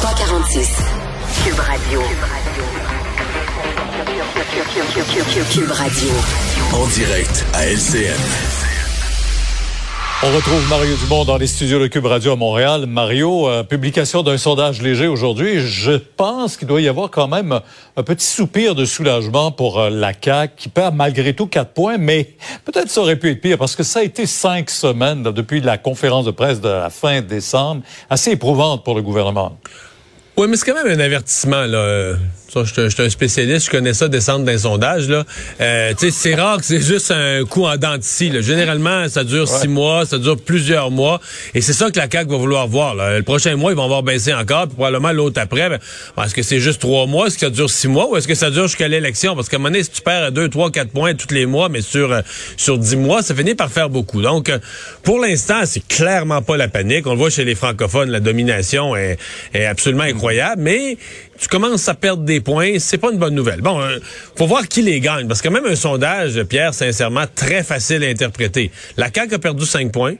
346. Cube Radio. Cube Radio. En direct à LCN. On retrouve Mario Dumont dans les studios de Cube Radio à Montréal. Mario, euh, publication d'un sondage léger aujourd'hui. Je pense qu'il doit y avoir quand même un petit soupir de soulagement pour euh, la CAQ qui perd malgré tout quatre points, mais peut-être ça aurait pu être pire parce que ça a été cinq semaines depuis la conférence de presse de la fin décembre, assez éprouvante pour le gouvernement. Oui, mais c'est quand même un avertissement, là. Ça, je suis un spécialiste, je connais ça, descendre d'un sondage. Là. Euh, c'est rare que c'est juste un coup en dents de Généralement, ça dure six mois, ça dure plusieurs mois. Et c'est ça que la CAQ va vouloir voir. Là. Le prochain mois, ils vont voir baisser encore, puis probablement l'autre après. Ben, est-ce que c'est juste trois mois? Est-ce que ça dure six mois? Ou est-ce que ça dure jusqu'à l'élection? Parce qu'à un moment donné, si tu perds deux, trois, quatre points tous les mois, mais sur euh, sur dix mois, ça finit par faire beaucoup. Donc, euh, pour l'instant, c'est clairement pas la panique. On le voit chez les francophones, la domination est, est absolument incroyable. Mais tu commences à perdre des points, c'est pas une bonne nouvelle. Bon, euh, faut voir qui les gagne, parce que même un sondage, Pierre, sincèrement, très facile à interpréter. La CAQ a perdu 5 points,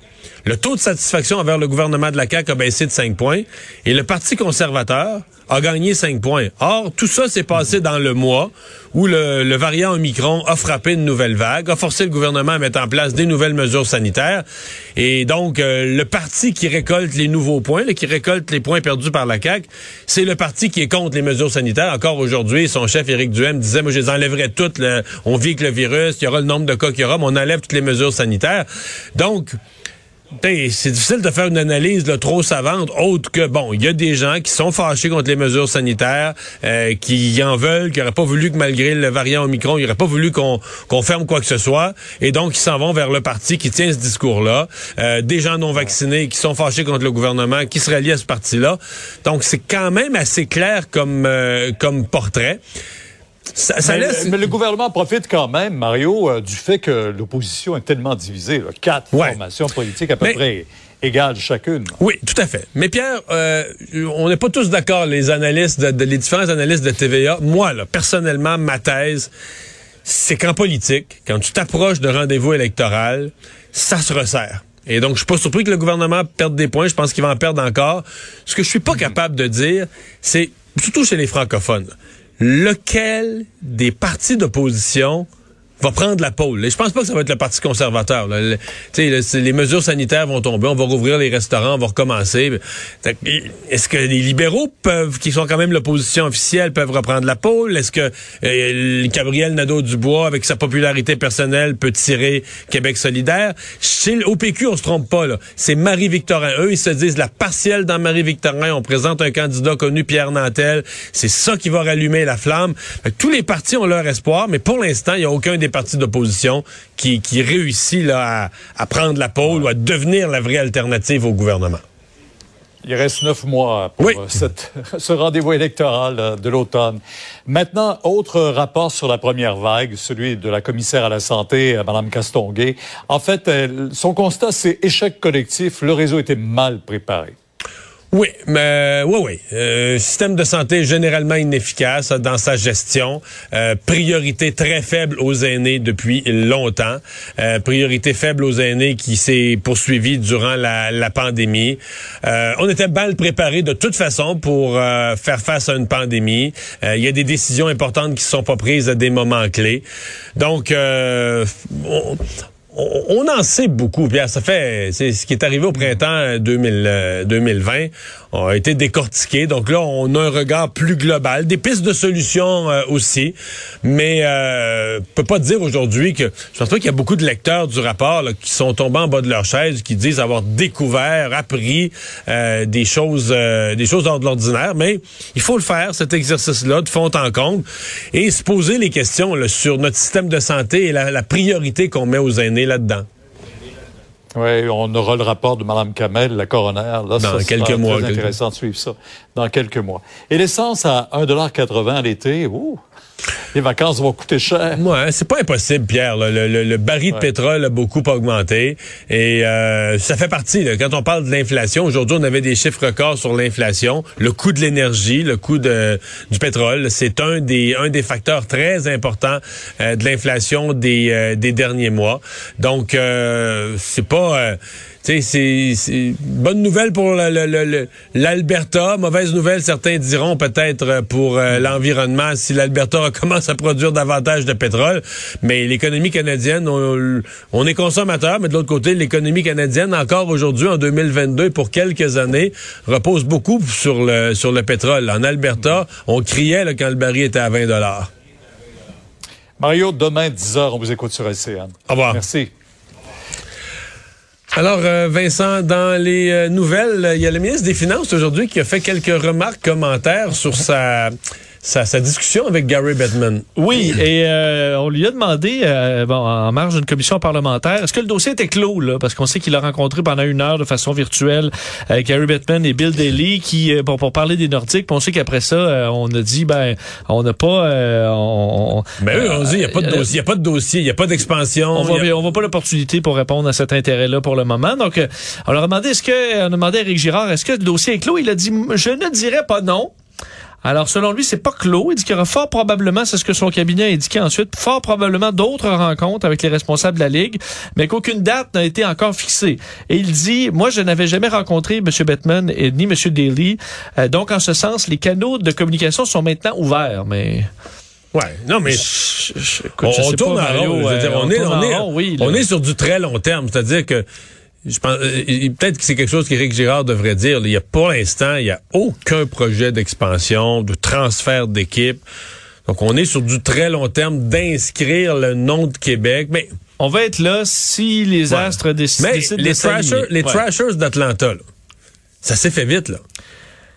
le taux de satisfaction envers le gouvernement de la CAQ a baissé de 5 points, et le Parti conservateur a gagné 5 points. Or, tout ça s'est passé dans le mois où le, variant Omicron a frappé une nouvelle vague, a forcé le gouvernement à mettre en place des nouvelles mesures sanitaires. Et donc, euh, le parti qui récolte les nouveaux points, qui récolte les points perdus par la CAQ, c'est le parti qui est contre les mesures sanitaires. Encore aujourd'hui, son chef Éric Duhem disait, moi, je les enlèverai toutes. on vit que le virus, il y aura le nombre de cas qu'il y aura, mais on enlève toutes les mesures sanitaires. Donc, c'est difficile de faire une analyse trop savante, autre que, bon, il y a des gens qui sont fâchés contre les mesures sanitaires, euh, qui en veulent, qui n'auraient pas voulu que malgré le variant Omicron, ils n'auraient pas voulu qu'on ferme quoi que ce soit, et donc ils s'en vont vers le parti qui tient ce discours-là. Euh, des gens non vaccinés qui sont fâchés contre le gouvernement, qui se rallient à ce parti-là. Donc c'est quand même assez clair comme, euh, comme portrait. Ça, mais, le gouvernement profite quand même, Mario, euh, du fait que l'opposition est tellement divisée. Quatre formations politiques à peu près égales chacune. Oui, tout à fait. Mais Pierre, euh, on n'est pas tous d'accord, les analystes, de, les différents analystes de TVA. Moi, là, personnellement, ma thèse, c'est qu'en politique, quand tu t'approches de rendez-vous électoral, ça se resserre. Et donc, je suis pas surpris que le gouvernement perde des points. Je pense qu'il va en perdre encore. Ce que je suis pas capable de dire, c'est, surtout chez les francophones, lequel des partis d'opposition va prendre la pôle. Et je pense pas que ça va être le Parti conservateur. Là. les mesures sanitaires vont tomber, on va rouvrir les restaurants, on va recommencer. Est-ce que les libéraux peuvent, qui sont quand même l'opposition officielle, peuvent reprendre la pôle? Est-ce que euh, Gabriel Nadeau-Dubois, avec sa popularité personnelle, peut tirer Québec solidaire? Chez l'OPQ, on se trompe pas. C'est Marie-Victorin. Eux, ils se disent la partielle dans Marie-Victorin. On présente un candidat connu, Pierre Nantel. C'est ça qui va rallumer la flamme. tous les partis ont leur espoir, mais pour l'instant, il n'y a aucun des partis d'opposition qui, qui réussit là, à, prendre la pôle ou à devenir la vraie alternative au gouvernement. Il reste neuf mois pour euh, ce rendez-vous électoral euh, de l'automne. Maintenant, autre rapport sur la première vague, celui de la commissaire à la santé, euh, Mme Castonguay. En fait, son constat, c'est échec collectif. Le réseau était mal préparé. Oui, mais oui, oui. Euh, système de santé généralement inefficace dans sa gestion. Euh, priorité très faible aux aînés depuis longtemps. Euh, priorité faible aux aînés qui s'est poursuivie durant la, pandémie. Euh, on était mal préparé de toute façon pour faire face à une pandémie. Il y a des décisions importantes qui sont pas prises à des moments clés. Donc, on, on en sait beaucoup, Pierre. Ça fait, c'est ce qui est arrivé au printemps 2000, 2020 a été décortiqué. Donc là, on a un regard plus global, des pistes de solutions euh, aussi. Mais euh, peut pas dire aujourd'hui que je pense pas qu'il y a beaucoup de lecteurs du rapport qui sont tombés en bas de leur chaise, qui disent avoir découvert, appris euh, des choses, euh, des choses hors de l'ordinaire. Mais il faut le faire cet exercice-là de fond en compte et se poser les questions sur notre système de santé et la, la priorité qu'on met aux aînés là-dedans. Oui, on aura le rapport de Mme Kamel, la coroner. Là, dans quelques mois. C'est intéressant de suivre ça dans quelques mois. Et l'essence à 1,80 l'été, ouh, les vacances vont coûter cher. Ouais, c'est pas impossible, Pierre. Le, baril de pétrole a beaucoup augmenté et euh, ça fait partie. quand on parle de l'inflation, aujourd'hui, on avait des chiffres records sur l'inflation. Le coût de l'énergie, le coût de, du pétrole, c'est un des un des facteurs très importants euh, de l'inflation des, euh, des derniers mois. Donc, c'est pas c'est c'est bonne nouvelle pour l'Alberta, mauvaise nouvelle, certains diront peut-être pour euh, l'environnement si l'Alberta recommence à produire davantage de pétrole. Mais l'économie canadienne, on, on est consommateur, mais de l'autre côté, l'économie canadienne, encore aujourd'hui, en 2022, pour quelques années, repose beaucoup sur le, sur le pétrole. En Alberta, on criait là, quand le baril était à 20 dollars. Mario, demain, 10h, on vous écoute sur LCN. Au revoir. Merci. Alors, euh, Vincent, dans les euh, nouvelles, il y a le ministre des Finances aujourd'hui qui a fait quelques remarques, commentaires sur sa sa, sa, discussion avec Gary Bettman. Oui, et euh, on lui a demandé, euh, bon, en marge d'une commission parlementaire, est-ce que le dossier était clos, là? Parce qu'on sait qu'il a rencontré pendant une heure de façon virtuelle euh, Gary Bettman et Bill Daly qui, bon, pour parler des Nordiques, on sait qu'après ça, on a dit, ben, on n'a pas... on, ben oui, on dit, il n'y a pas de dossier, il n'y a pas de dossier, il n'y a pas d'expansion. On a... voit pas l'opportunité pour répondre à cet intérêt-là pour le moment. Donc, on leur a demandé, est-ce que, on a demandé à Eric Girard, est-ce que le dossier est clos? Il a dit, je ne dirais pas non. Alors, selon lui, c'est pas clos. Il dit qu'il y aura fort probablement, c'est ce que son cabinet a indiqué ensuite, fort probablement d'autres rencontres avec les responsables de la Ligue, mais qu'aucune date n'a été encore fixée. Et il dit, moi, je n'avais jamais rencontré M. Bettman et ni M. Daly. Euh, donc, en ce sens, les canaux de communication sont maintenant ouverts, mais... Ouais, non, mais on, tourne en rond. on, est, on, est, on est sur du très long terme, c'est-à-dire que je pense euh, peut-être que c'est quelque chose qu'Éric Girard devrait dire. Il y a pour l'instant, il y a aucun projet d'expansion, de transfert d'équipe. Donc on est sur du très long terme d'inscrire le nom de Québec, mais on va être là si les astres décident, mais les trashers, les trashers d'Atlanta, ça s'est fait vite là.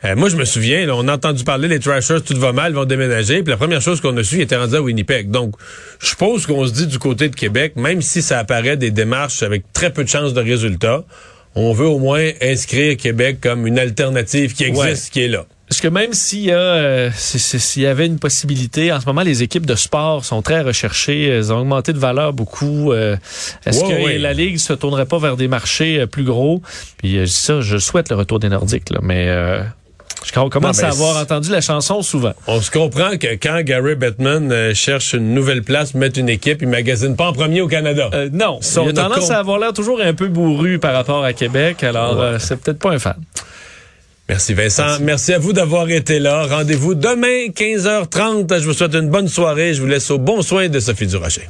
Euh, moi, je me souviens, on a entendu parler les Trashers, tout va mal, vont déménager. Puis la première chose qu'on a su, ils étaient rendus à Winnipeg. Donc, je suppose qu'on se dit du côté de Québec, même si ça apparaît des démarches avec très peu de chances de résultats, on veut au moins inscrire Québec comme une alternative qui existe, qui est là. Parce que même s'il y a, euh, s'il y avait une possibilité, en ce moment, les équipes de sport sont très recherchées, elles ont augmenté de valeur beaucoup. Euh, est-ce que la ligue se tournerait pas vers des marchés plus gros? Puis ça, je souhaite le retour des Nordiques, là, mais on commence à avoir entendu la chanson souvent. On se comprend que quand Gary Bettman euh, cherche une nouvelle place, mettre une équipe, il magasine pas en premier au Canada. Euh, non, il a tendance à avoir l'air toujours un peu bourru par rapport à Québec, alors euh, c'est peut-être pas un fan. Merci Vincent. Merci, à vous d'avoir été là. Rendez-vous demain, 15h30. Je vous souhaite une bonne soirée. Je vous laisse au bon soin de Sophie Durocher.